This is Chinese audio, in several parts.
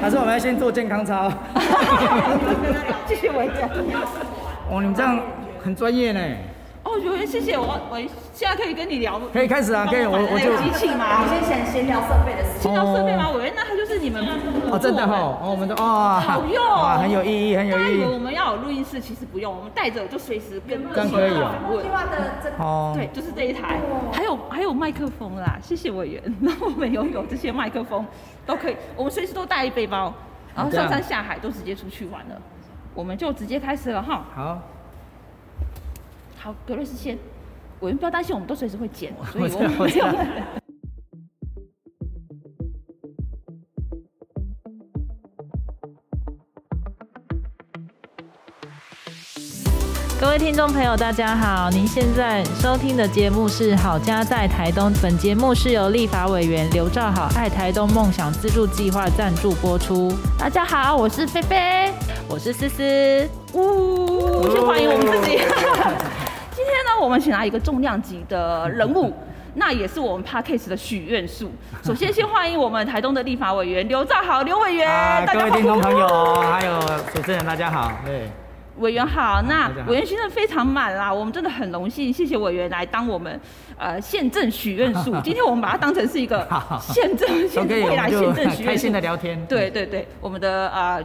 还是我们要先做健康操？继续围着。哦，你们这样很专业呢。哦，有人谢谢我，我现在可以跟你聊，可以开始啊，可以，我我就机器吗？先先闲聊设备的事。先聊设备吗？委员，那他就是你们哦，真的哈，哦，我们的哦，好用，哇，很有意义，很有意义。我们要有录音室，其实不用，我们带着就随时跟这样可以哦。哦，对，就是这一台，还有还有麦克风啦，谢谢委员。那我们拥有这些麦克风都可以，我们随时都带一背包，然后上山下海都直接出去玩了。我们就直接开始了哈。好。好，格瑞斯先，我们不要担心，我们都随时会剪，所以我们没有。各位听众朋友，大家好，您现在收听的节目是《好家在台东》，本节目是由立法委员刘兆好爱台东梦想资助计划赞助播出。大家好，我是菲菲，我是思思，呜，先欢迎我们自己。我们请来一个重量级的人物，那也是我们 Parkes 的许愿树。首先，先欢迎我们台东的立法委员刘兆豪刘委员。各位听众朋友，还有主持人，大家好。对，委员好。那委员行程非常满啦，我们真的很荣幸，谢谢委员来当我们呃宪政许愿树。今天我们把它当成是一个宪政未来宪政许愿开心的聊天。对对对，我们的呃。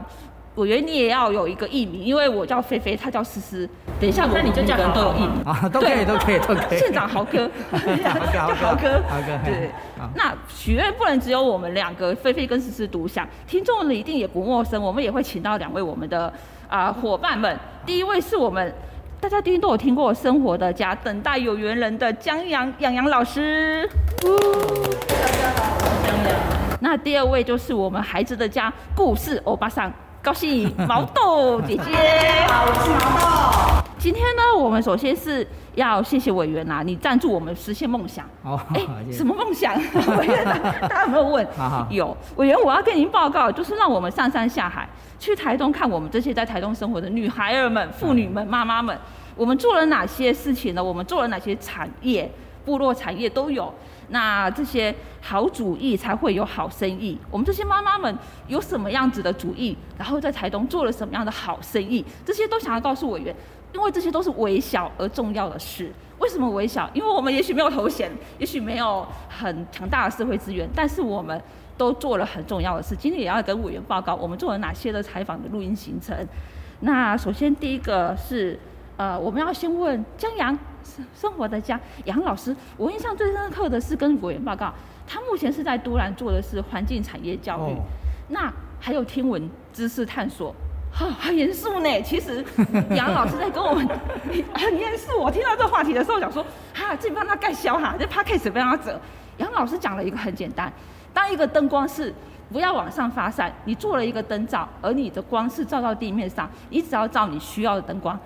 我觉得你也要有一个艺名，因为我叫菲菲，他叫思思。等一下，那你就叫人都有艺名啊，都可以，都可以，都可以。县长豪哥，豪哥，豪哥，豪哥，对。那许愿不能只有我们两个，菲菲跟思思独享，听众们一定也不陌生。我们也会请到两位我们的啊伙伴们。第一位是我们大家一定都有听过《生活的家》，等待有缘人的江阳杨洋老师。大家好，江阳。那第二位就是我们孩子的家故事欧巴桑。高兴毛豆姐姐，好，我是毛豆。今天呢，我们首先是要谢谢委员呐，你赞助我们实现梦想。哦，哎，什么梦想？委员，大家有没有问？有委员，我要跟您报告，就是让我们上山下海，去台东看我们这些在台东生活的女孩儿们、妇女们、妈妈们，我们做了哪些事情呢？我们做了哪些产业？部落产业都有。那这些好主意才会有好生意。我们这些妈妈们有什么样子的主意，然后在台东做了什么样的好生意，这些都想要告诉委员，因为这些都是微小而重要的事。为什么微小？因为我们也许没有头衔，也许没有很强大的社会资源，但是我们都做了很重要的事。今天也要跟委员报告，我们做了哪些的采访的录音行程。那首先第一个是，呃，我们要先问江阳。生活的家杨老师，我印象最深刻的是跟委员报告，他目前是在都兰做的是环境产业教育，那还有天文知识探索，哈，很严肃呢。其实 杨老师在跟我们很严肃，我听到这个话题的时候想说，哈，这帮他盖销哈，这 p a c k a g e 不让他走。杨老师讲了一个很简单，当一个灯光是不要往上发散，你做了一个灯罩，而你的光是照到地面上，你只要照你需要的灯光，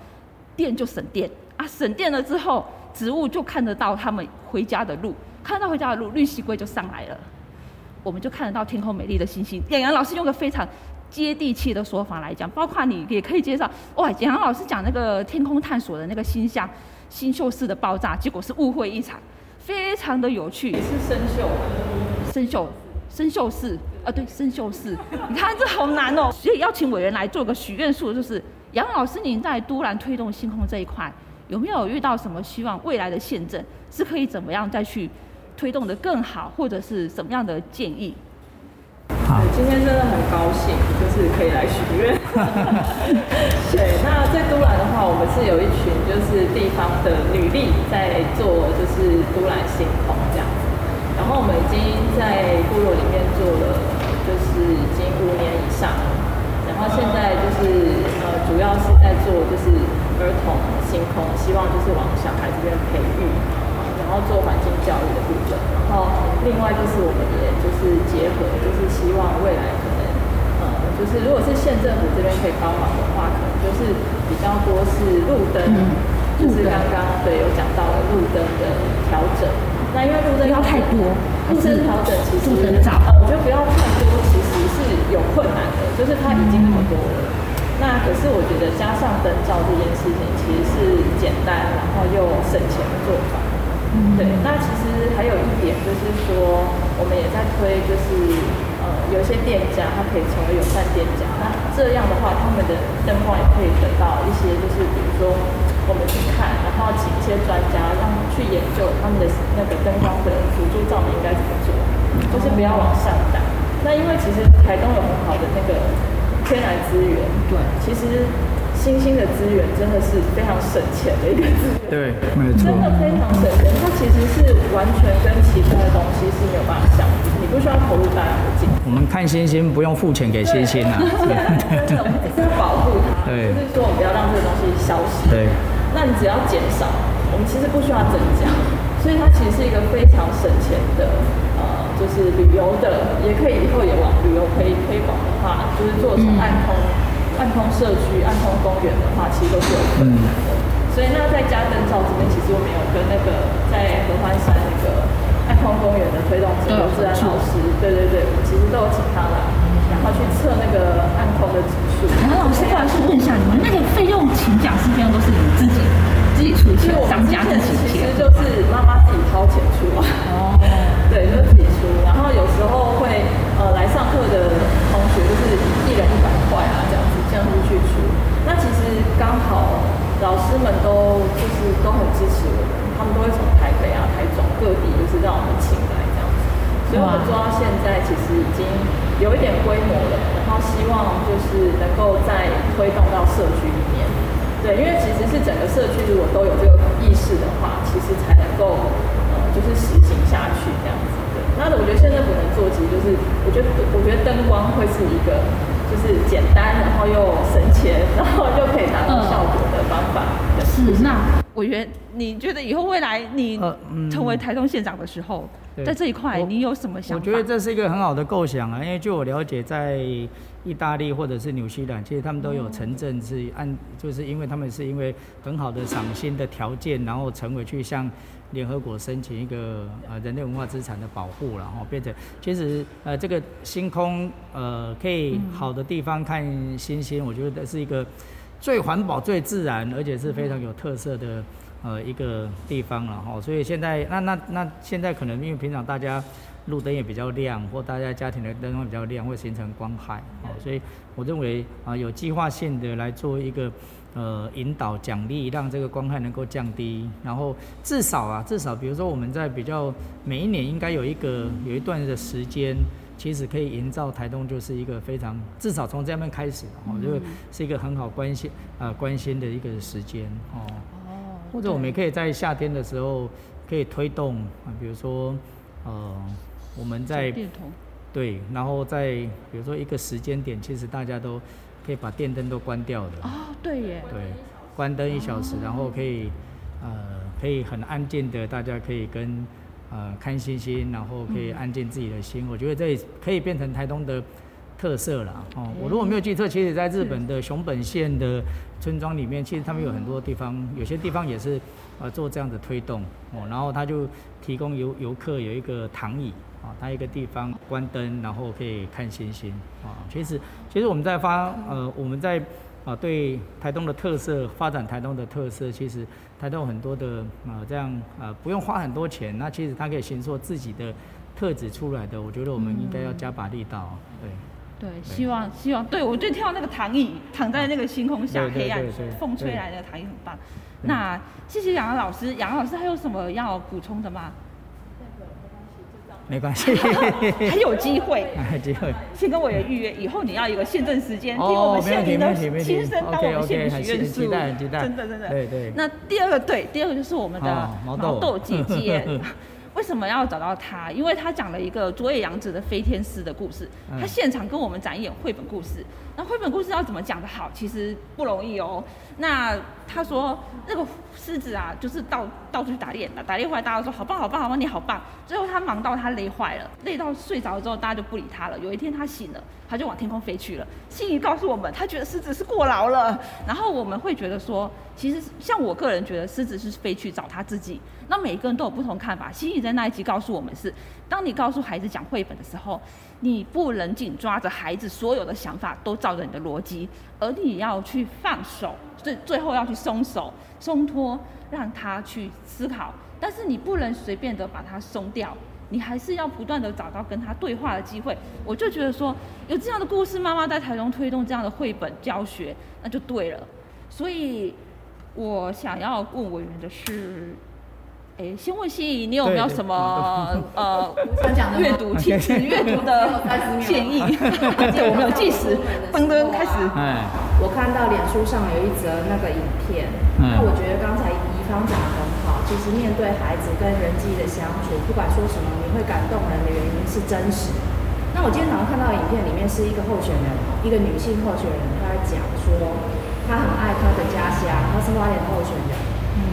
电就省电。啊，省电了之后，植物就看得到他们回家的路，看到回家的路，绿蜥龟就上来了，我们就看得到天空美丽的星星。演阳老师用个非常接地气的说法来讲，包括你也可以介绍。哇，演阳老师讲那个天空探索的那个星象，星宿式的爆炸，结果是误会一场，非常的有趣。是生锈，生锈，生锈式，啊对，生锈式。你看这好难哦，所以邀请委员来做个许愿树，就是杨老师您在都兰推动星空这一块。有没有遇到什么希望未来的宪政是可以怎么样再去推动的更好，或者是什么样的建议？好，今天真的很高兴，就是可以来许愿。对，那在都兰的话，我们是有一群就是地方的女力在做，就是都兰星空这样子。然后我们已经在部落里面做了，就是已经五年以上。然后现在就是呃，主要是在做就是。儿童星空，希望就是往小孩这边培育，然后做环境教育的部分。然后另外就是我们也就是结合，就是希望未来可能，呃，就是如果是县政府这边可以帮忙的话，可能就是比较多是路灯，就是刚刚对有讲到了路灯的调整。那因为路灯不要太多，路灯调整其实，呃，我觉得不要太多，其实是有困难的，就是它已经那么多了。那可是我觉得加上灯罩这件事情其实是简单，然后又省钱的做法。对，那其实还有一点就是说，我们也在推，就是呃有些店家，他可以成为友善店家。那这样的话，他们的灯光也可以得到一些，就是比如说我们去看，然后请一些专家让去研究他们的那个灯光的辅助照明应该怎么做，就是不要往上打。那因为其实台东有很好的那个天然资源，对，其实。星星的资源真的是非常省钱的一个资源，对，没错，真的非常省钱。它其实是完全跟其他的东西是没有办法相比，你不需要投入大量的金。我们看星星不用付钱给星星啊，真的，我们只是要保护它，对，就是说我们不要让这个东西消失。对，那你只要减少，我们其实不需要增加，所以它其实是一个非常省钱的，呃，就是旅游的，也可以以后也往旅游可以推广的话，就是做成暗通。暗通社区、暗通公园的话，其实都是有可能的。所以那在加灯罩这边，其实我们有跟那个在合欢山那个暗通公园的推动者刘志安老师，对对对，其实都有请他来，然后去测那个暗通的指数。然后老师，不好意思问一下，你们那个费用所以我们做到现在，其实已经有一点规模了，然后希望就是能够再推动到社区里面。对，因为其实是整个社区如果都有这个意识的话，其实才能够呃就是实行下去这样子。对，那我觉得现在不能做，其实就是我觉得我觉得灯光会是一个。就是简单，然后又省钱，然后又可以达到效果的方法。是那委员，你觉得以后未来你成为台东县长的时候，在这一块你有什么想法？我觉得这是一个很好的构想啊，因为据我了解，在意大利或者是纽西兰，其实他们都有城镇是按，就是因为他们是因为很好的赏心的条件，然后成为去向。联合国申请一个呃人类文化资产的保护，然后变成其实呃这个星空呃可以好的地方看星星，我觉得是一个最环保、最自然，而且是非常有特色的呃一个地方了哈。所以现在那那那现在可能因为平常大家路灯也比较亮，或大家家庭的灯光比较亮，会形成光害啊，所以我认为啊有计划性的来做一个。呃，引导奖励，让这个光害能够降低，然后至少啊，至少比如说我们在比较每一年应该有一个有一段的时间，其实可以营造台东就是一个非常至少从这边开始哦，就是一个很好关心啊关心的一个时间哦。哦。或者我们也可以在夏天的时候可以推动啊，比如说呃我们在对，然后在比如说一个时间点，其实大家都。可以把电灯都关掉的哦，对耶，对，关灯一小时，然后可以，呃，可以很安静的，大家可以跟，呃，看星星，然后可以安静自己的心。我觉得这可以变成台东的特色了哦。我如果没有记错，其实在日本的熊本县的村庄里面，其实他们有很多地方，有些地方也是，呃，做这样的推动哦。然后他就提供游游客有一个躺椅。啊，它一个地方关灯，然后可以看星星啊。其实，其实我们在发呃，我们在啊，对台东的特色发展，台东的特色，其实台东很多的啊，这样啊，不用花很多钱，那其实它可以形塑自己的特质出来的。我觉得我们应该要加把力道，对。对，希望希望，对我就跳那个躺椅，躺在那个星空下，黑暗风吹来的躺椅很棒。那谢谢杨老师，杨老师还有什么要补充的吗？没关系，还有机会，还有机会。先跟委员预约，以后你要一个现证时间，听我们县民的亲身当我们县民许愿书，真的真的。对对。那第二个对，第二个就是我们的毛豆姐姐。为什么要找到他？因为他讲了一个佐野洋子的飞天狮的故事，他现场跟我们展演绘本故事。那绘本故事要怎么讲的好？其实不容易哦。那他说那个狮子啊，就是到到处去打猎，打猎回来大家说好棒好棒好棒，你好棒。最后他忙到他累坏了，累到睡着了之后，大家就不理他了。有一天他醒了，他就往天空飞去了。心里告诉我们，他觉得狮子是过劳了。然后我们会觉得说，其实像我个人觉得，狮子是飞去找他自己。那每一个人都有不同看法。心里在那一集告诉我们是，当你告诉孩子讲绘本的时候，你不能紧抓着孩子所有的想法都照着你的逻辑，而你要去放手，最最后要去松手、松脱，让他去思考。但是你不能随便的把它松掉，你还是要不断的找到跟他对话的机会。我就觉得说，有这样的故事，妈妈在台中推动这样的绘本教学，那就对了。所以我想要问委员的是。哎，先问心怡，你有没有什么呃阅读亲子阅读的 建议？我们有计时，噔噔开始。哎，我看到脸书上有一则那个影片，那我觉得刚才怡芳讲的很好。其实面对孩子跟人际的相处，不管说什么，你会感动人的原因是真实。那我今天早上看到影片里面是一个候选人，一个女性候选人，她在讲说她很爱她的家乡，她是花莲候选人。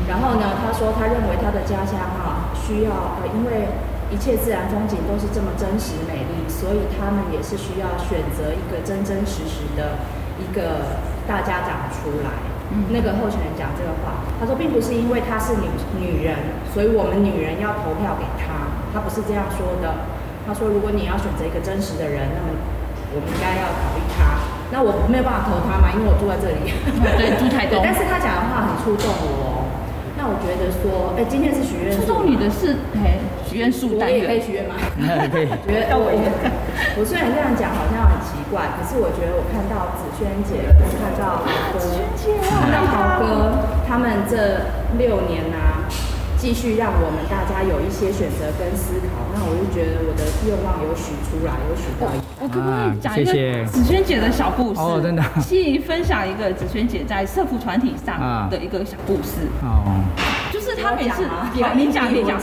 然后呢，他说他认为他的家乡哈需要呃，因为一切自然风景都是这么真实美丽，所以他们也是需要选择一个真真实实的一个大家长出来。那个候选人讲这个话，他说并不是因为她是女女人，所以我们女人要投票给她，他不是这样说的。他说如果你要选择一个真实的人，那么我们应该要考虑他。那我没有办法投他嘛，因为我住在这里。对，住太多。但是他讲的话很触动我。那我觉得说，哎，今天是许愿树。触动你的是，哎，许愿树单元。可以许愿吗？可以。觉得我，我虽然这样讲好像很奇怪，可是我觉得我看到紫萱姐，我看到豪哥，看到豪哥，他们这六年啊。继续让我们大家有一些选择跟思考，那我就觉得我的愿望有许出来，有许到。我可不可以讲一个紫萱姐的小故事？哦，真的。去分享一个紫萱姐在社服团体上的一个小故事。哦。就是她每次，你讲，你讲，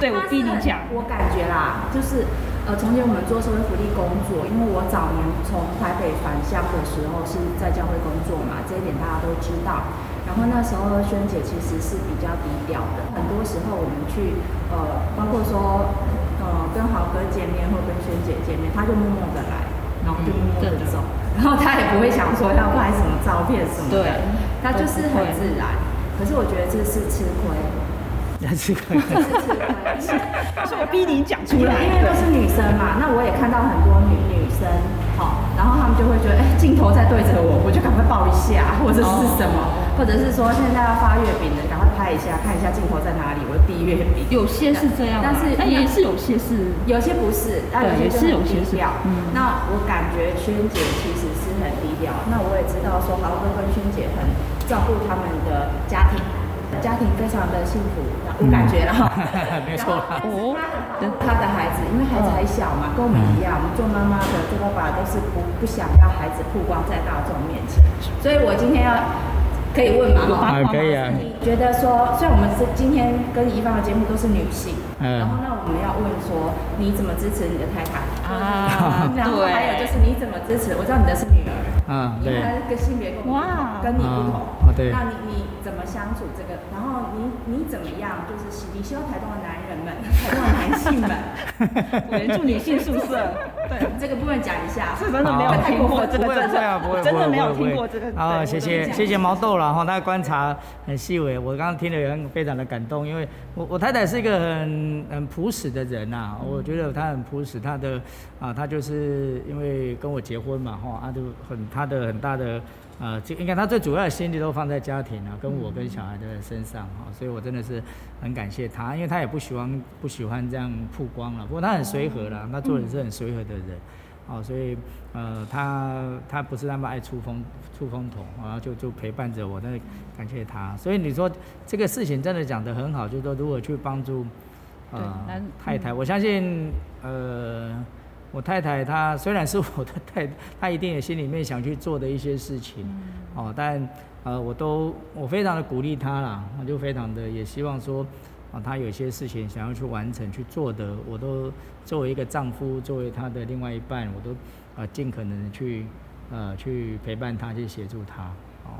对我逼你讲。我感觉啦，就是呃，从前我们做社会福利工作，因为我早年从台北返乡的时候是在教会工作嘛，这一点大家都知道。然后那时候萱姐其实是比较低调的，很多时候我们去呃，包括说呃跟豪哥见面或跟萱姐见面，他就默默的来，然后就默默的走，然后他也不会想说要拍什么照片什么的，他就是很自然。可是我觉得这是吃亏，吃亏，这是吃亏，是我逼你讲出来，因为都是女生嘛。那我也看到很多女女生，好，然后他们就会觉得，哎，镜头在对着我，我就赶快抱一下，或者是什么。或者是说现在要发月饼的，赶快拍一下，看一下镜头在哪里，我递月饼。有些是这样，但是也是有些是，有些不是，但有些是有些低调。嗯，那我感觉萱姐其实是很低调。那我也知道说豪哥跟萱姐很照顾他们的家庭，家庭非常的幸福，我感觉了哈。没错。哦，他的孩子因为孩子还小嘛，跟我们一样，我们做妈妈的做爸爸都是不不想要孩子曝光在大众面前，所以我今天要。可以问吗？啊，可以啊。你觉得说，虽然我们是今天跟怡芳的节目都是女性，嗯，然后那我们要问说，你怎么支持你的太太？啊，然后还有就是你怎么支持？我知道你的是女儿，嗯，对，她个性别跟哇跟你不同，对，那你你怎么相处这个？然后你你怎么样？就是你希望台东的男人们，台东的男性们，援助女性宿舍。对，这个部分讲一下，是真的没有听过这个，真的不会，真的没有听过这个。啊，谢谢谢谢毛豆了哈，他观察很细微，我刚刚听了也很非常的感动，因为我我太太是一个很很朴实的人呐，我觉得她很朴实，她的啊，她就是因为跟我结婚嘛哈，啊就很她的很大的。呃，这应该他最主要的心力都放在家庭啊，跟我跟小孩的身上哈，所以我真的是很感谢他，因为他也不喜欢不喜欢这样曝光了，不过他很随和啦，他做人是很随和的人，哦，所以呃，他他不是那么爱出风出风头，然后就就陪伴着我，真的感谢他。所以你说这个事情真的讲得很好，就是说如何去帮助呃太太，我相信呃。我太太她虽然是我的太，她一定也心里面想去做的一些事情，哦，但呃，我都我非常的鼓励她啦，我就非常的也希望说，啊，她有些事情想要去完成去做的，我都作为一个丈夫，作为她的另外一半，我都呃尽可能去呃去陪伴她，去协助她，哦。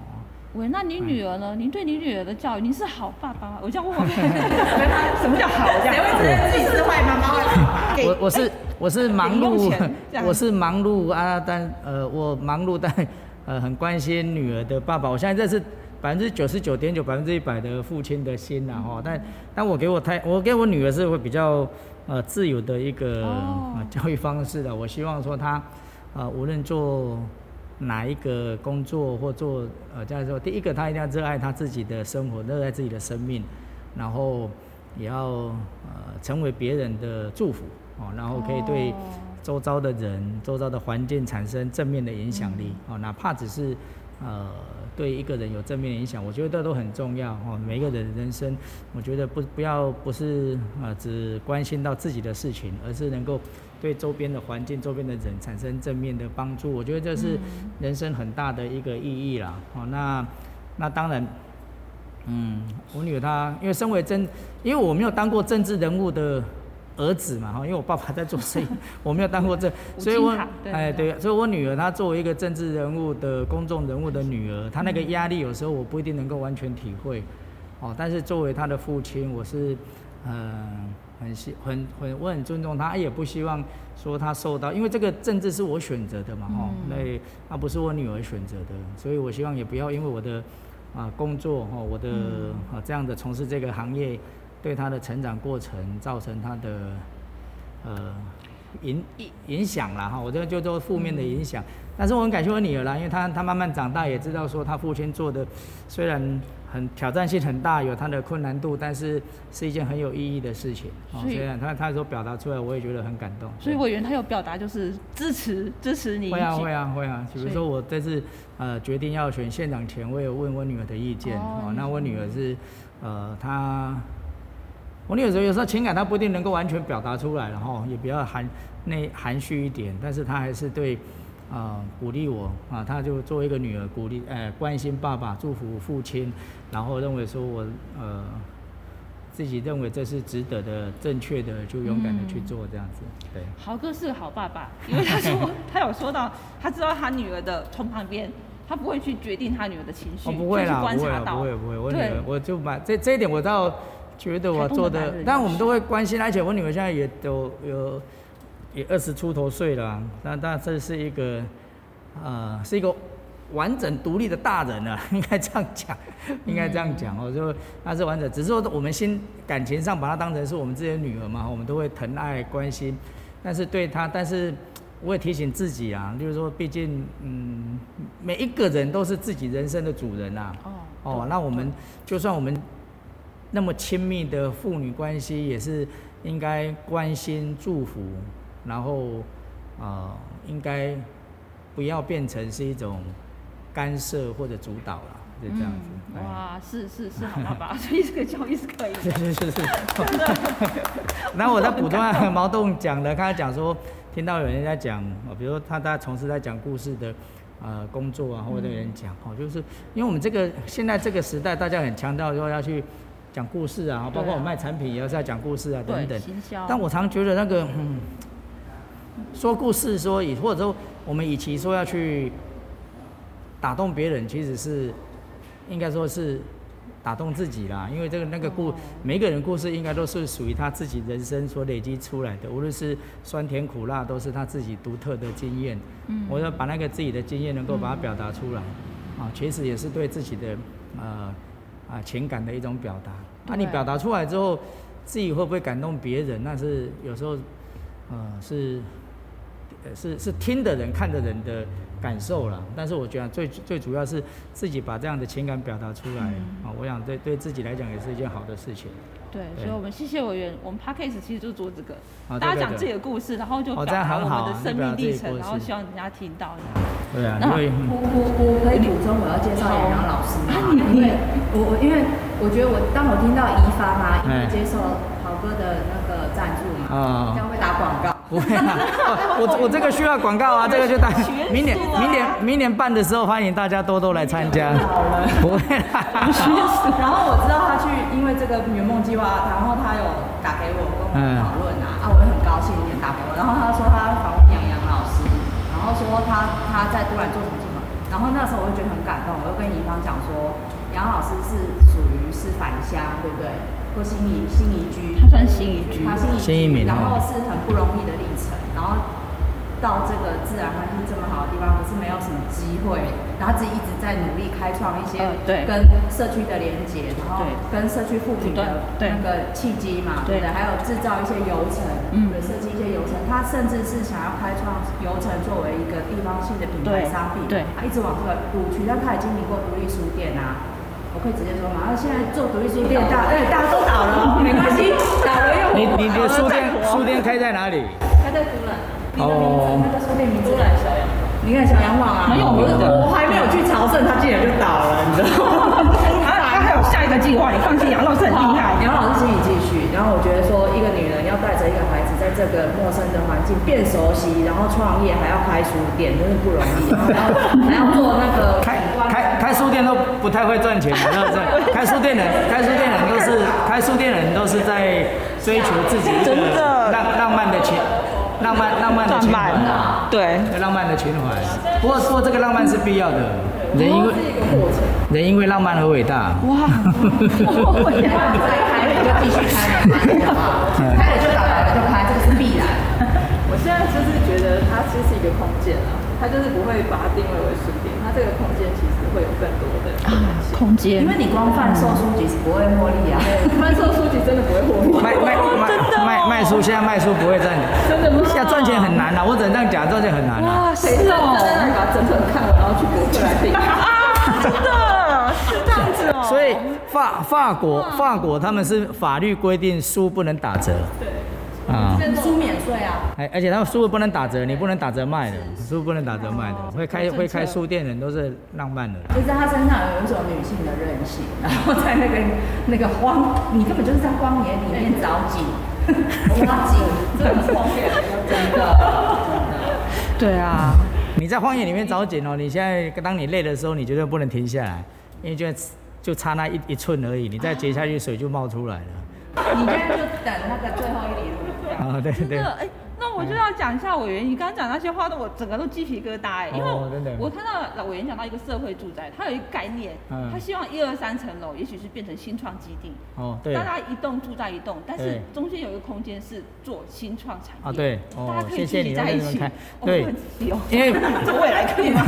喂，那你女儿呢？您对你女儿的教育，您是好爸爸吗？我这样问问，什么叫好？这样，谁会承认自己是坏妈妈？我我是我是忙碌，我是忙碌啊，但呃我忙碌但呃很关心女儿的爸爸。我现在这是百分之九十九点九百分之一百的父亲的心呐哈。但但我给我太我给我女儿是会比较呃自由的一个教育方式的。我希望说她呃无论做。哪一个工作或做呃，这样说，第一个他一定要热爱他自己的生活，热爱自己的生命，然后也要呃成为别人的祝福哦，然后可以对周遭的人、周遭的环境产生正面的影响力哦，哪怕只是呃。对一个人有正面影响，我觉得这都很重要哦。每一个人人生，我觉得不不要不是呃，只关心到自己的事情，而是能够对周边的环境、周边的人产生正面的帮助。我觉得这是人生很大的一个意义啦。哦，那那当然，嗯，我女儿她因为身为政，因为我没有当过政治人物的。儿子嘛，哈，因为我爸爸在做生意，我没有当过这，所以我，哎，对，所以我女儿她作为一个政治人物的公众人物的女儿，她那个压力有时候我不一定能够完全体会，哦，但是作为她的父亲，我是，嗯，很希很很我很尊重她，也不希望说她受到，因为这个政治是我选择的嘛，哈，那那不是我女儿选择的，所以我希望也不要因为我的啊工作哈，我的啊这样的从事这个行业。对他的成长过程造成他的呃影影影响了哈，我这个就做负面的影响。但是我很感谢我女儿啦，因为她她慢慢长大，也知道说她父亲做的虽然很挑战性很大，有他的困难度，但是是一件很有意义的事情。所以她她说表达出来，我也觉得很感动。所以委员他有表达就是支持支持你。会啊会啊会啊，比如说我这次呃决定要选县长前，我有问我女儿的意见哦。那我女儿是呃她。我有时候有时候情感他不一定能够完全表达出来，然后也比较含内含蓄一点，但是他还是对啊鼓励我啊，他就作为一个女儿鼓励呃关心爸爸，祝福父亲，然后认为说我呃自己认为这是值得的、正确的，就勇敢的去做这样子。对，豪哥是个好爸爸，因为他说他有说到他知道他女儿的从旁边，他不会去决定他女儿的情绪，不会啦，不会不会不会，我女儿我就把这这一点我到。觉得我做的，但我们都会关心，而且我女儿现在也都有也二十出头岁了，那那这是一个呃是一个完整独立的大人了，应该这样讲，应该这样讲哦，就她是完整，只是说我们心感情上把她当成是我们自己的女儿嘛，我们都会疼爱关心，但是对她，但是我也提醒自己啊，就是说，毕竟嗯每一个人都是自己人生的主人呐，哦哦，那我们就算我们。那么亲密的父女关系也是应该关心、祝福，然后啊，应该不要变成是一种干涉或者主导了，就这样子。哇，是是是，好爸爸，所以这个教育是可以的。是是是是。然后我在补充下毛栋讲的，刚才讲说听到有人在讲，比如说他他从事在讲故事的呃工作啊，或者有人讲哦，就是因为我们这个现在这个时代，大家很强调说要去。讲故事啊，包括我卖产品也要在讲故事啊，等等。但我常觉得那个，嗯，说故事说以或者说我们与其说要去打动别人，其实是应该说是打动自己啦。因为这个那个故，每个人故事应该都是属于他自己人生所累积出来的，无论是酸甜苦辣，都是他自己独特的经验。嗯，我要把那个自己的经验能够把它表达出来，啊，其实也是对自己的呃。啊，情感的一种表达。那你表达出来之后，自己会不会感动别人？那是有时候，呃，是，是是听的人、看的人的感受了。但是我觉得最最主要是自己把这样的情感表达出来啊，我想对对自己来讲也是一件好的事情。对，所以我们谢谢委员。我们 p a c k a g e 其实就是做这个，大家讲自己的故事，然后就表达我们的生命历程，然后希望人家听到。对啊，那我我我可以补充，我要介绍杨洋老师吗？因为我我因为我觉得我当我听到怡发嘛，接受豪哥的那个赞助嘛，将会打广告。不会啊，我我这个需要广告啊，这个就打。明年明年明年办的时候，欢迎大家多多来参加。不会啦。然后我知道他去，因为这个圆梦计划，然后他有打给我跟我讨论啊，啊，我也很高兴也打给我。然后他说他访问杨洋老师，然后说他他在突然做什么什么，然后那时候我就觉得很感动，我就跟乙方讲说，杨老师是属于是返乡，对不对？或心仪心移居，他算心移居，他心仪居，然后是很不容易的历程，然后到这个自然环境这么好的地方，可是没有什么机会，然后自己一直在努力开创一些跟社区的连接，然后跟社区附近的那个契机嘛，对的，还有制造一些游程，嗯，设计一些游程，他甚至是想要开创游程作为一个地方性的品牌商品，对，他一直往这个路去，但他也经历过独立书店啊。我可以直接说嘛。那现在做独立书店，大哎大家都倒了，没关系，倒了又你你的书店书店开在哪里？开在都兰。哦。那个书店名字？都兰小洋。你看小洋网啊，没有，我我还没有去朝圣，他竟然就倒了，你知道吗？他 他还有下一个计划，你放心，杨老师很厉害，杨老师请你继续。然后我觉得说，一个女人要带着一个孩子在这个陌生的环境变熟悉，然后创业还要开书店，真是不容易。然后还要做那个开开开书店都不太会赚钱，对不对？开书店的开书店人都是开书店人都是在追求自己一个浪浪漫的钱。浪漫浪漫的情怀，对，浪漫的情怀。不过说这个浪漫是必要的，人因为人因为浪漫而伟大。哇，再开就继续开，开了就打来了就开，这个是必然。我现在就是觉得它其实是一个空间啊，它就是不会把它定位为书店，它这个空间其实会有更多的啊空间。因为你光贩售书籍是不会获利啊，贩售书籍真的不会获利。卖卖 卖卖卖书，现在卖书不会赚钱，真的不现在赚钱很难啊，我只能这样讲，赚钱很难啊。哇，谁知道？真的把整本看完，然后去博客来订 啊？真的是这样子哦。所以法法国法国他们是法律规定书不能打折。对。啊，书免税啊！哎，而且他们书不能打折，你不能打折卖的，书不能打折卖的。会开会开书店的人都是浪漫的。就是他身上有一种女性的韧性，然后在那个那个荒，你根本就是在荒野里面找景，挖景，这种荒野，真的，对啊，你在荒野里面找景哦，你现在当你累的时候，你绝对不能停下来，因为就就差那一一寸而已，你再接下去水就冒出来了。你现在就等那个最后一里路。啊，对对。哎，那我就要讲一下委员，你刚刚讲那些话，的我整个都鸡皮疙瘩哎，因为我看到委员讲到一个社会住宅，他有一个概念，他希望一二三层楼，也许是变成新创基地，哦，对，大家一栋住在一栋，但是中间有一个空间是做新创产业，啊对，大家可以聚集在一起，对，因为 未来可以吗？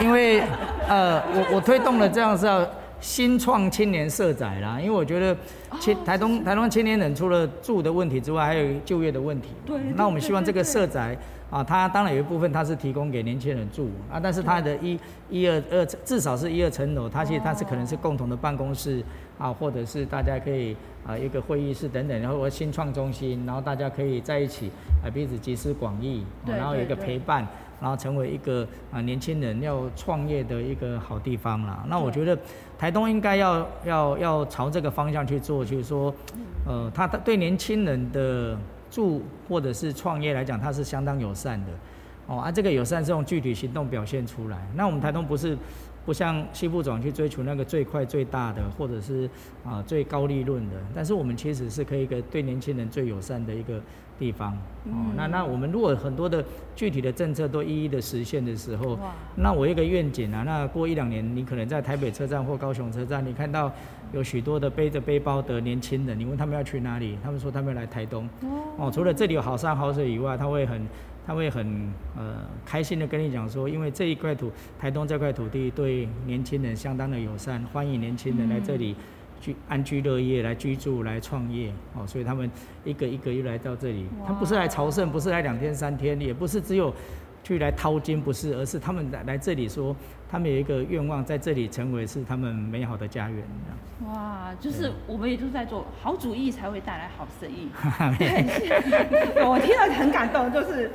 因为呃，我我推动了这样是要。新创青年社宅啦，因为我觉得，青台东台东青年人除了住的问题之外，还有就业的问题。对。那我们希望这个社宅啊，它当然有一部分它是提供给年轻人住啊，但是它的一一二二至少是一二层楼，它其实它是可能是共同的办公室啊，或者是大家可以啊一个会议室等等，然后新创中心，然后大家可以在一起啊彼此集思广益，然后有一个陪伴。然后成为一个啊年轻人要创业的一个好地方啦。那我觉得台东应该要要要朝这个方向去做，就是说，呃，他对年轻人的住或者是创业来讲，他是相当友善的。哦，啊，这个友善是用具体行动表现出来。那我们台东不是不像西部总去追求那个最快最大的，或者是啊最高利润的，但是我们其实是可以一个对年轻人最友善的一个。地方哦，那那我们如果很多的具体的政策都一一的实现的时候，那我一个愿景啊，那过一两年，你可能在台北车站或高雄车站，你看到有许多的背着背包的年轻人，你问他们要去哪里，他们说他们要来台东哦。除了这里有好山好水以外，他会很他会很呃开心的跟你讲说，因为这一块土台东这块土地对年轻人相当的友善，欢迎年轻人来这里。居安居乐业来居住来创业哦，所以他们一个一个又来到这里。他不是来朝圣，不是来两天三天，也不是只有去来掏金，不是，而是他们来来这里说，他们有一个愿望，在这里成为是他们美好的家园。哇，就是我们也就是在做好主意才会带来好生意。我听了很感动，就是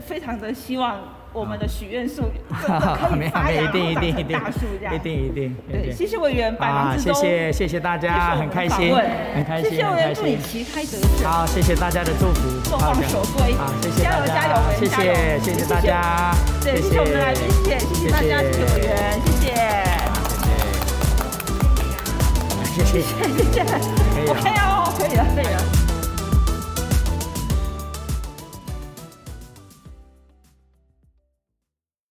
非常的希望。我们的许愿树 可以发芽，定大树这样，一定一定。对，谢谢委员，百忙之中，谢谢谢谢大家，很开心，很开心，谢谢委员，祝你旗开得胜。好，谢谢大家的祝福，众望所归。好，谢谢加油加油，谢谢谢谢大家，对，谢谢。我们的来宾，谢谢谢谢大家，谢谢委员，谢谢，谢谢，谢谢。谢谢，我看要。